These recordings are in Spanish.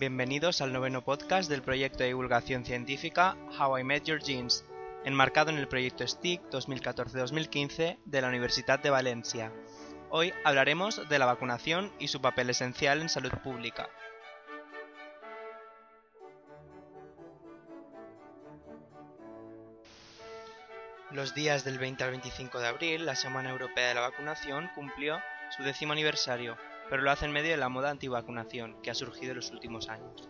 Bienvenidos al noveno podcast del proyecto de divulgación científica How I Met Your Genes, enmarcado en el proyecto STIC 2014-2015 de la Universidad de Valencia. Hoy hablaremos de la vacunación y su papel esencial en salud pública. Los días del 20 al 25 de abril, la Semana Europea de la Vacunación cumplió su décimo aniversario, pero lo hace en medio de la moda antivacunación que ha surgido en los últimos años.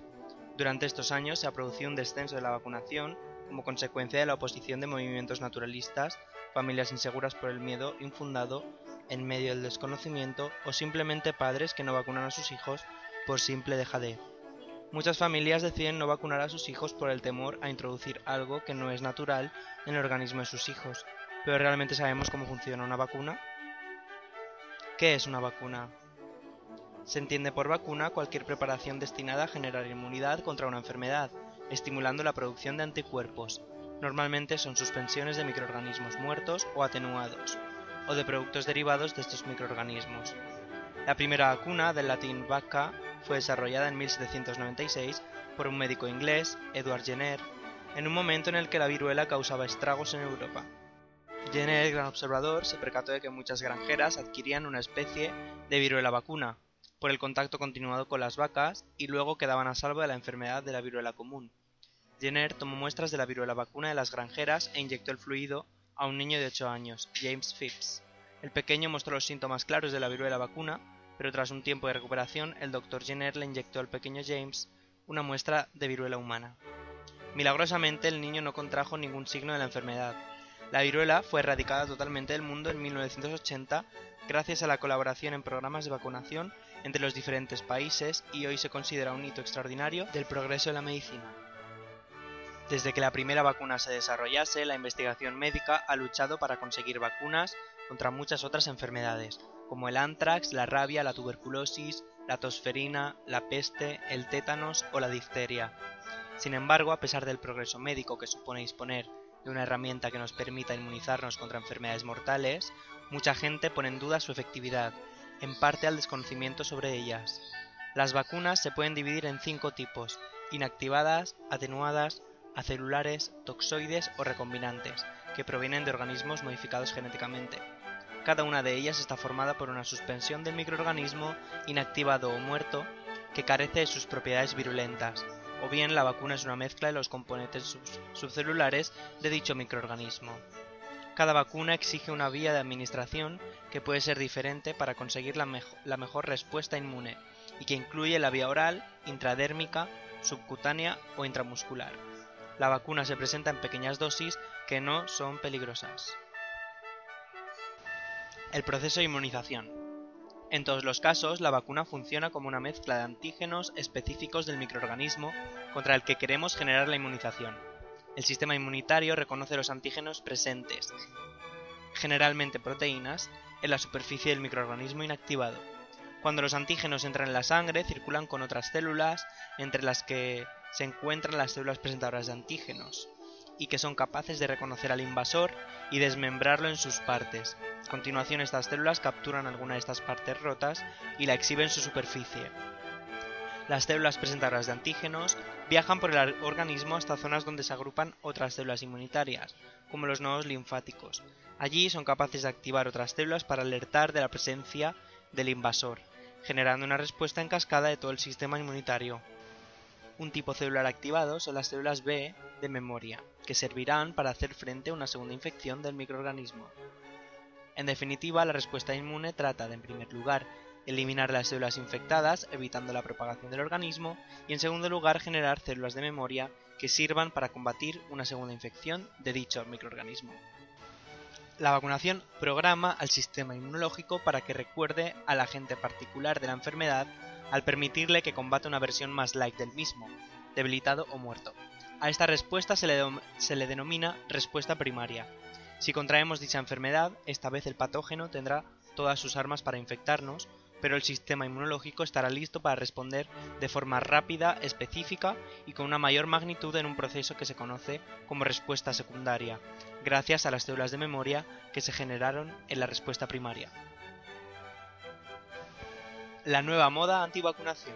Durante estos años se ha producido un descenso de la vacunación como consecuencia de la oposición de movimientos naturalistas, familias inseguras por el miedo infundado en medio del desconocimiento o simplemente padres que no vacunan a sus hijos por simple dejadez. Muchas familias deciden no vacunar a sus hijos por el temor a introducir algo que no es natural en el organismo de sus hijos. ¿Pero realmente sabemos cómo funciona una vacuna? ¿Qué es una vacuna? Se entiende por vacuna cualquier preparación destinada a generar inmunidad contra una enfermedad, estimulando la producción de anticuerpos. Normalmente son suspensiones de microorganismos muertos o atenuados, o de productos derivados de estos microorganismos. La primera vacuna, del latín vacca, fue desarrollada en 1796 por un médico inglés, Edward Jenner, en un momento en el que la viruela causaba estragos en Europa. Jenner, gran observador, se percató de que muchas granjeras adquirían una especie de viruela vacuna, por el contacto continuado con las vacas y luego quedaban a salvo de la enfermedad de la viruela común. Jenner tomó muestras de la viruela vacuna de las granjeras e inyectó el fluido a un niño de 8 años, James Phipps. El pequeño mostró los síntomas claros de la viruela vacuna, pero tras un tiempo de recuperación, el doctor Jenner le inyectó al pequeño James una muestra de viruela humana. Milagrosamente, el niño no contrajo ningún signo de la enfermedad. La viruela fue erradicada totalmente del mundo en 1980 gracias a la colaboración en programas de vacunación entre los diferentes países y hoy se considera un hito extraordinario del progreso de la medicina. Desde que la primera vacuna se desarrollase, la investigación médica ha luchado para conseguir vacunas contra muchas otras enfermedades, como el anthrax, la rabia, la tuberculosis, la tosferina, la peste, el tétanos o la difteria. Sin embargo, a pesar del progreso médico que supone disponer de una herramienta que nos permita inmunizarnos contra enfermedades mortales, mucha gente pone en duda su efectividad en parte al desconocimiento sobre ellas. Las vacunas se pueden dividir en cinco tipos, inactivadas, atenuadas, acelulares, toxoides o recombinantes, que provienen de organismos modificados genéticamente. Cada una de ellas está formada por una suspensión del microorganismo inactivado o muerto que carece de sus propiedades virulentas, o bien la vacuna es una mezcla de los componentes subcelulares de dicho microorganismo. Cada vacuna exige una vía de administración que puede ser diferente para conseguir la, mejor respuesta inmune y que incluye la vía oral, intradérmica, subcutánea o intramuscular. La vacuna se presenta en pequeñas dosis que no son peligrosas. El proceso de inmunización. En todos los casos, la vacuna funciona como una mezcla de antígenos específicos del microorganismo contra el que queremos generar la inmunización. El sistema inmunitario reconoce los antígenos presentes, generalmente proteínas, en la superficie del microorganismo inactivado. Cuando los antígenos entran en la sangre, circulan con otras células, entre las que se encuentran las células presentadoras de antígenos, y que son capaces de reconocer al invasor y desmembrarlo en sus partes. A continuación, estas células capturan alguna de estas partes rotas y la exhiben en su superficie. Las células presentadoras de antígenos viajan por el organismo hasta zonas donde se agrupan otras células inmunitarias, como los nodos linfáticos. Allí son capaces de activar otras células para alertar de la presencia del invasor, generando una respuesta en cascada de todo el sistema inmunitario. Un tipo celular activado son las células B de memoria, que servirán para hacer frente a una segunda infección del microorganismo. En definitiva, la respuesta inmune trata de, en primer lugar, eliminar las células infectadas, evitando la propagación del organismo, y en segundo lugar generar células de memoria que sirvan para combatir una segunda infección de dicho microorganismo. La vacunación programa al sistema inmunológico para que recuerde al agente particular de la enfermedad al permitirle que combate una versión más light del mismo, debilitado o muerto. A esta respuesta se le, se le denomina respuesta primaria. Si contraemos dicha enfermedad, esta vez el patógeno tendrá todas sus armas para infectarnos, pero el sistema inmunológico estará listo para responder de forma rápida, específica y con una mayor magnitud en un proceso que se conoce como respuesta secundaria, gracias a las células de memoria que se generaron en la respuesta primaria. La nueva moda antivacunación.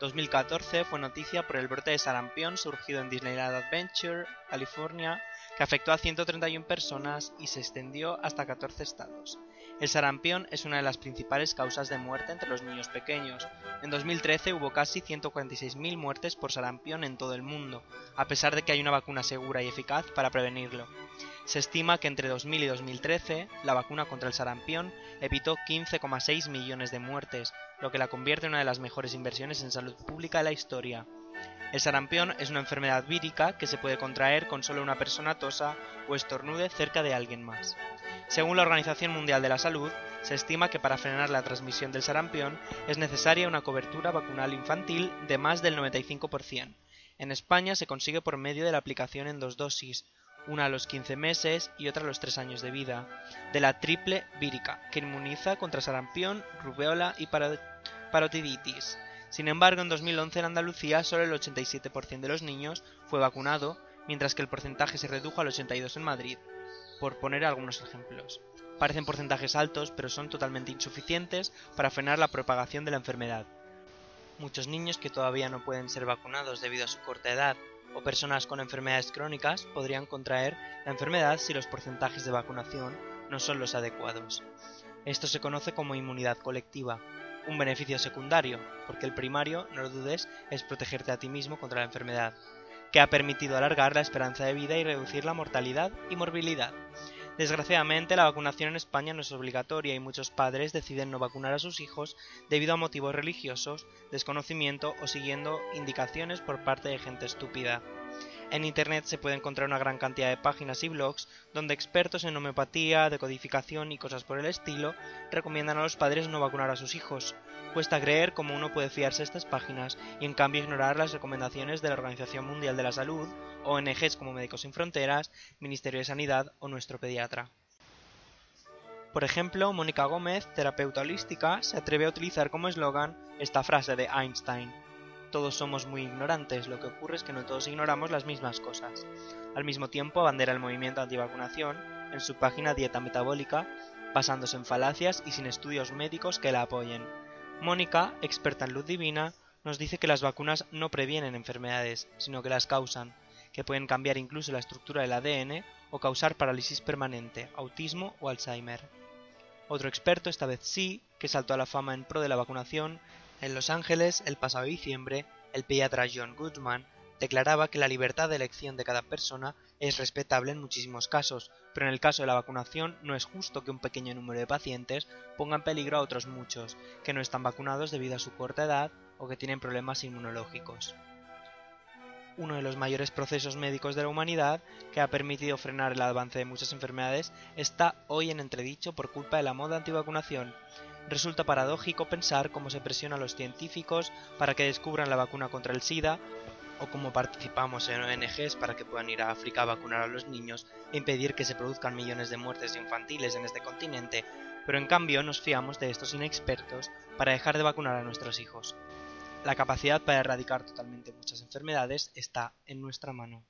2014 fue noticia por el brote de sarampión surgido en Disneyland Adventure, California, que afectó a 131 personas y se extendió hasta 14 estados. El sarampión es una de las principales causas de muerte entre los niños pequeños. En 2013 hubo casi 146.000 muertes por sarampión en todo el mundo, a pesar de que hay una vacuna segura y eficaz para prevenirlo. Se estima que entre 2000 y 2013 la vacuna contra el sarampión evitó 15,6 millones de muertes, lo que la convierte en una de las mejores inversiones en salud pública de la historia. El sarampión es una enfermedad vírica que se puede contraer con solo una persona tosa o estornude cerca de alguien más. Según la Organización Mundial de la Salud, se estima que para frenar la transmisión del sarampión es necesaria una cobertura vacunal infantil de más del 95%. En España se consigue por medio de la aplicación en dos dosis, una a los 15 meses y otra a los 3 años de vida, de la triple vírica, que inmuniza contra sarampión, rubeola y parotiditis. Sin embargo, en 2011 en Andalucía solo el 87% de los niños fue vacunado, mientras que el porcentaje se redujo al 82% en Madrid, por poner algunos ejemplos. Parecen porcentajes altos, pero son totalmente insuficientes para frenar la propagación de la enfermedad. Muchos niños que todavía no pueden ser vacunados debido a su corta edad o personas con enfermedades crónicas podrían contraer la enfermedad si los porcentajes de vacunación no son los adecuados. Esto se conoce como inmunidad colectiva, un beneficio secundario, porque el primario, no lo dudes, es protegerte a ti mismo contra la enfermedad, que ha permitido alargar la esperanza de vida y reducir la mortalidad y morbilidad. Desgraciadamente, la vacunación en España no es obligatoria y muchos padres deciden no vacunar a sus hijos debido a motivos religiosos, desconocimiento o siguiendo indicaciones por parte de gente estúpida. En Internet se puede encontrar una gran cantidad de páginas y blogs donde expertos en homeopatía, decodificación y cosas por el estilo recomiendan a los padres no vacunar a sus hijos. Cuesta creer cómo uno puede fiarse de estas páginas y en cambio ignorar las recomendaciones de la Organización Mundial de la Salud, ONGs como Médicos Sin Fronteras, Ministerio de Sanidad o nuestro pediatra. Por ejemplo, Mónica Gómez, terapeuta holística, se atreve a utilizar como eslogan esta frase de Einstein todos somos muy ignorantes, lo que ocurre es que no todos ignoramos las mismas cosas. Al mismo tiempo, abandera el movimiento antivacunación en su página Dieta Metabólica, basándose en falacias y sin estudios médicos que la apoyen. Mónica, experta en luz divina, nos dice que las vacunas no previenen enfermedades, sino que las causan, que pueden cambiar incluso la estructura del ADN o causar parálisis permanente, autismo o Alzheimer. Otro experto, esta vez sí, que saltó a la fama en pro de la vacunación, en Los Ángeles, el pasado diciembre, el pediatra John Goodman declaraba que la libertad de elección de cada persona es respetable en muchísimos casos, pero en el caso de la vacunación no es justo que un pequeño número de pacientes ponga en peligro a otros muchos, que no están vacunados debido a su corta edad o que tienen problemas inmunológicos. Uno de los mayores procesos médicos de la humanidad, que ha permitido frenar el avance de muchas enfermedades, está hoy en entredicho por culpa de la moda antivacunación, resulta paradójico pensar cómo se presiona a los científicos para que descubran la vacuna contra el SIDA o cómo participamos en ONGs para que puedan ir a África a vacunar a los niños e impedir que se produzcan millones de muertes infantiles en este continente, pero en cambio nos fiamos de estos inexpertos para dejar de vacunar a nuestros hijos. La capacidad para erradicar totalmente muchas enfermedades está en nuestra mano.